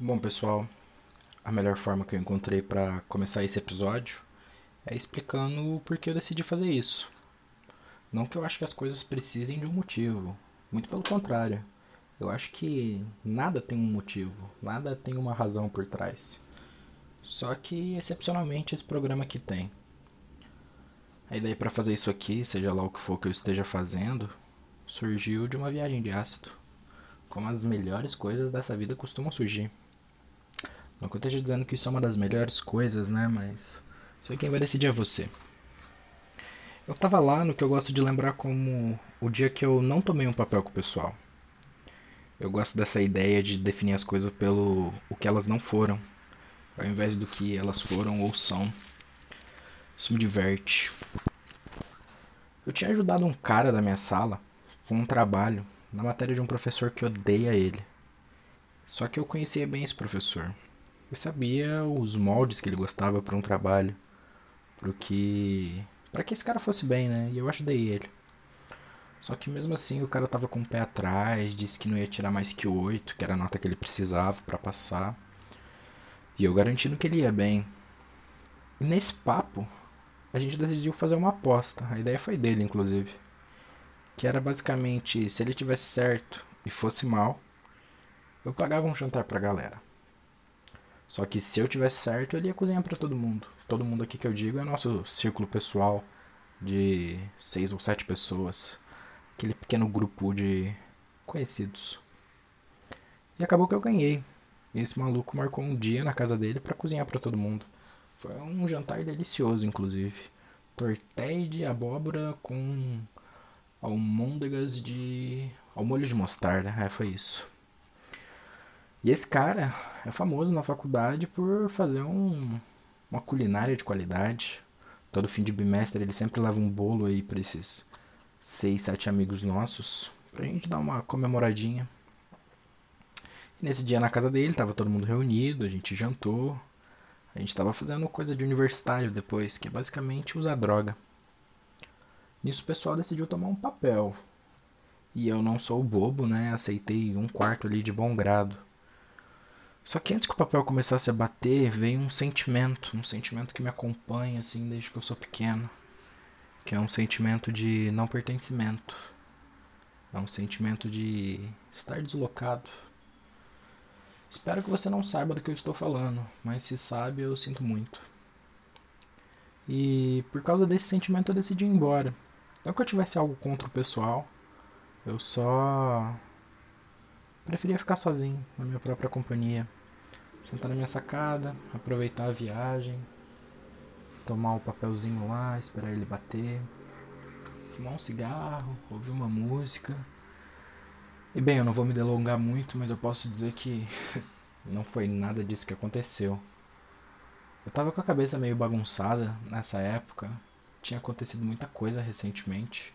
Bom, pessoal, a melhor forma que eu encontrei para começar esse episódio é explicando o porquê eu decidi fazer isso. Não que eu acho que as coisas precisem de um motivo, muito pelo contrário. Eu acho que nada tem um motivo, nada tem uma razão por trás. Só que excepcionalmente esse programa aqui tem. A ideia para fazer isso aqui, seja lá o que for que eu esteja fazendo, surgiu de uma viagem de ácido. Como as melhores coisas dessa vida costumam surgir. Não que eu esteja dizendo que isso é uma das melhores coisas, né? Mas isso aí quem vai decidir é você. Eu tava lá no que eu gosto de lembrar como o dia que eu não tomei um papel com o pessoal. Eu gosto dessa ideia de definir as coisas pelo o que elas não foram, ao invés do que elas foram ou são. Isso me diverte. Eu tinha ajudado um cara da minha sala com um trabalho na matéria de um professor que odeia ele. Só que eu conhecia bem esse professor. Eu sabia os moldes que ele gostava para um trabalho, para que para que esse cara fosse bem, né? E eu ajudei ele. Só que mesmo assim o cara tava com o pé atrás, disse que não ia tirar mais que oito, que era a nota que ele precisava para passar. E eu garantindo que ele ia bem. E nesse papo, a gente decidiu fazer uma aposta. A ideia foi dele, inclusive. Que era basicamente, se ele tivesse certo e fosse mal, eu pagava um jantar pra galera. Só que se eu tivesse certo, ele ia cozinhar para todo mundo. Todo mundo aqui que eu digo é nosso círculo pessoal de seis ou sete pessoas. Aquele pequeno grupo de conhecidos. E acabou que eu ganhei. E esse maluco marcou um dia na casa dele para cozinhar para todo mundo. Foi um jantar delicioso, inclusive. Tortéi de abóbora com almôndegas de. ao molho de mostarda. É, foi isso. E esse cara é famoso na faculdade por fazer um, uma culinária de qualidade. Todo fim de bimestre ele sempre leva um bolo aí para esses seis, sete amigos nossos, pra gente dar uma comemoradinha. E nesse dia na casa dele tava todo mundo reunido, a gente jantou. A gente tava fazendo coisa de universitário depois, que é basicamente usar droga. Nisso o pessoal decidiu tomar um papel. E eu não sou bobo, né? Aceitei um quarto ali de bom grado. Só que antes que o papel começasse a bater, veio um sentimento, um sentimento que me acompanha assim desde que eu sou pequeno, que é um sentimento de não pertencimento. É um sentimento de estar deslocado. Espero que você não saiba do que eu estou falando, mas se sabe, eu sinto muito. E por causa desse sentimento eu decidi ir embora. Não que eu tivesse algo contra o pessoal, eu só preferia ficar sozinho, na minha própria companhia sentar na minha sacada, aproveitar a viagem, tomar o papelzinho lá, esperar ele bater, fumar um cigarro, ouvir uma música. E bem, eu não vou me delongar muito, mas eu posso dizer que não foi nada disso que aconteceu. Eu tava com a cabeça meio bagunçada nessa época, tinha acontecido muita coisa recentemente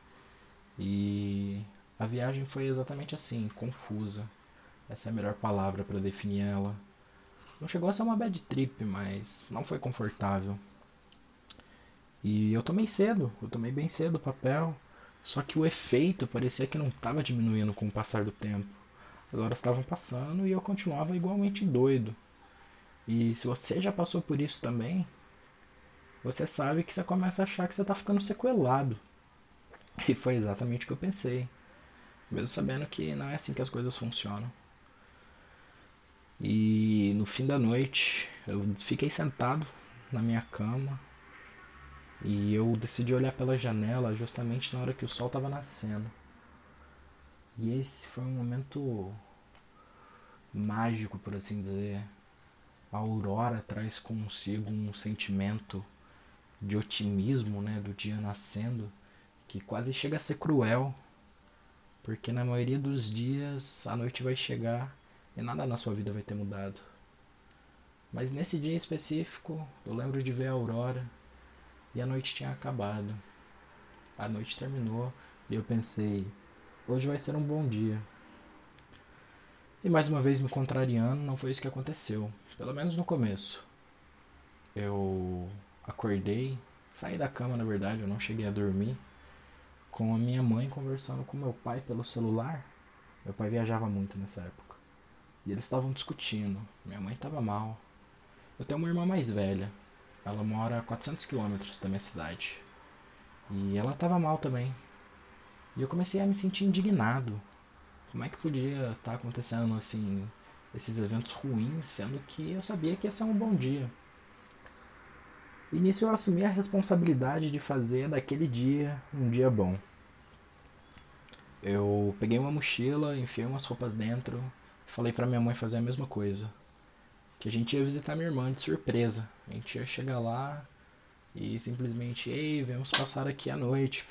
e a viagem foi exatamente assim, confusa. Essa é a melhor palavra para definir ela. Não chegou a ser uma bad trip, mas não foi confortável. E eu tomei cedo, eu tomei bem cedo o papel. Só que o efeito parecia que não estava diminuindo com o passar do tempo. As horas estavam passando e eu continuava igualmente doido. E se você já passou por isso também, você sabe que você começa a achar que você está ficando sequelado. E foi exatamente o que eu pensei. Mesmo sabendo que não é assim que as coisas funcionam. E no fim da noite eu fiquei sentado na minha cama e eu decidi olhar pela janela justamente na hora que o sol estava nascendo. E esse foi um momento mágico, por assim dizer. A aurora traz consigo um sentimento de otimismo, né, do dia nascendo, que quase chega a ser cruel, porque na maioria dos dias a noite vai chegar e nada na sua vida vai ter mudado. Mas nesse dia específico, eu lembro de ver a aurora e a noite tinha acabado. A noite terminou e eu pensei, hoje vai ser um bom dia. E mais uma vez me contrariando, não foi isso que aconteceu, pelo menos no começo. Eu acordei, saí da cama na verdade, eu não cheguei a dormir, com a minha mãe conversando com meu pai pelo celular. Meu pai viajava muito nessa época. E eles estavam discutindo. Minha mãe estava mal. Eu tenho uma irmã mais velha. Ela mora a 400 quilômetros da minha cidade. E ela estava mal também. E eu comecei a me sentir indignado. Como é que podia estar tá acontecendo assim esses eventos ruins, sendo que eu sabia que ia ser um bom dia. E nisso eu assumi a responsabilidade de fazer daquele dia um dia bom. Eu peguei uma mochila, enfiei umas roupas dentro, falei para minha mãe fazer a mesma coisa. Que a gente ia visitar minha irmã de surpresa. A gente ia chegar lá e simplesmente, ei, vamos passar aqui a noite.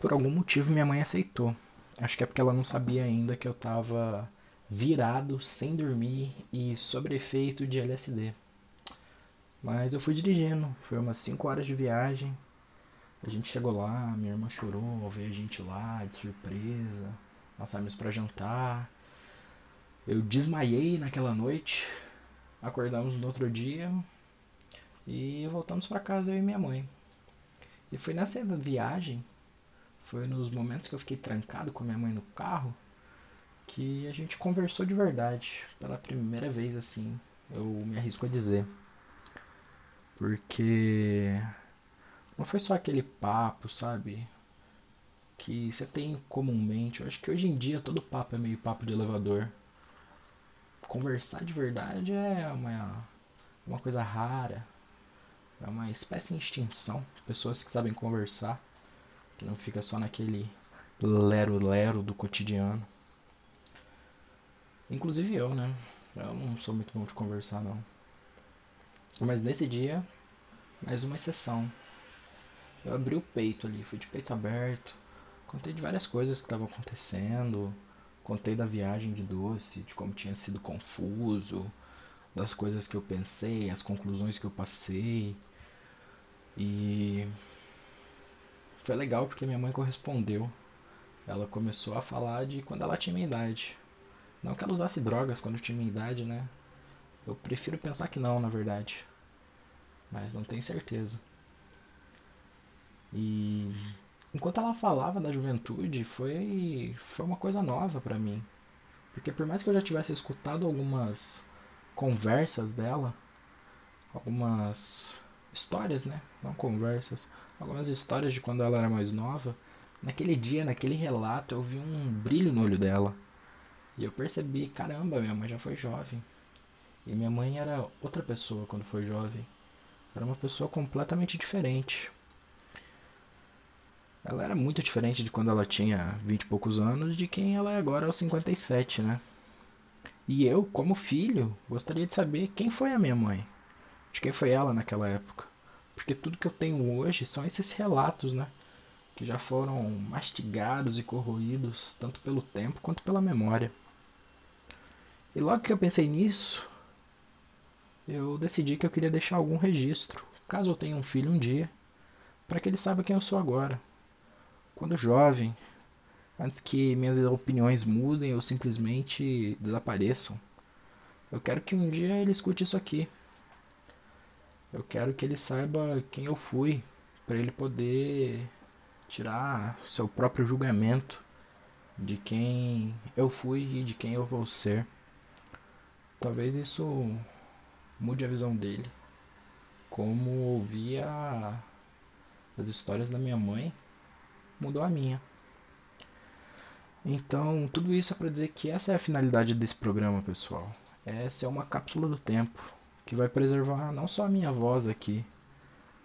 Por algum motivo minha mãe aceitou. Acho que é porque ela não sabia ainda que eu tava virado, sem dormir e sob efeito de LSD. Mas eu fui dirigindo, foi umas 5 horas de viagem. A gente chegou lá, minha irmã chorou, veio a gente lá de surpresa. Nós saímos para jantar. Eu desmaiei naquela noite. Acordamos no outro dia e voltamos para casa eu e minha mãe. E foi nessa viagem, foi nos momentos que eu fiquei trancado com minha mãe no carro, que a gente conversou de verdade. Pela primeira vez, assim, eu me arrisco a dizer. Porque não foi só aquele papo, sabe? Que você tem comumente. Eu acho que hoje em dia todo papo é meio papo de elevador. Conversar de verdade é uma, uma coisa rara. É uma espécie de extinção. Pessoas que sabem conversar. Que não fica só naquele lero-lero do cotidiano. Inclusive eu, né? Eu não sou muito bom de conversar, não. Mas nesse dia, mais uma exceção. Eu abri o peito ali, fui de peito aberto. Contei de várias coisas que estavam acontecendo. Contei da viagem de doce, de como tinha sido confuso, das coisas que eu pensei, as conclusões que eu passei. E foi legal porque minha mãe correspondeu. Ela começou a falar de quando ela tinha minha idade. Não que ela usasse drogas quando tinha minha idade, né? Eu prefiro pensar que não, na verdade. Mas não tenho certeza. E enquanto ela falava da juventude, foi foi uma coisa nova para mim. Porque por mais que eu já tivesse escutado algumas conversas dela, algumas histórias, né? Não conversas, algumas histórias de quando ela era mais nova, naquele dia, naquele relato, eu vi um brilho no olho dela. E eu percebi, caramba, minha mãe já foi jovem. E minha mãe era outra pessoa quando foi jovem. Era uma pessoa completamente diferente. Ela era muito diferente de quando ela tinha 20 e poucos anos de quem ela é agora aos 57, né? E eu, como filho, gostaria de saber quem foi a minha mãe. De quem foi ela naquela época. Porque tudo que eu tenho hoje são esses relatos, né? Que já foram mastigados e corroídos tanto pelo tempo quanto pela memória. E logo que eu pensei nisso, eu decidi que eu queria deixar algum registro, caso eu tenha um filho um dia, para que ele saiba quem eu sou agora. Quando jovem, antes que minhas opiniões mudem ou simplesmente desapareçam. Eu quero que um dia ele escute isso aqui. Eu quero que ele saiba quem eu fui, para ele poder tirar seu próprio julgamento de quem eu fui e de quem eu vou ser. Talvez isso mude a visão dele. Como ouvir as histórias da minha mãe mudou a minha. Então, tudo isso é para dizer que essa é a finalidade desse programa, pessoal. Essa é uma cápsula do tempo que vai preservar não só a minha voz aqui,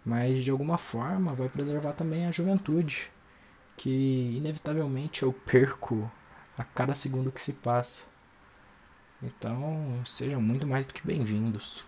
mas de alguma forma vai preservar também a juventude, que inevitavelmente eu perco a cada segundo que se passa. Então, sejam muito mais do que bem-vindos.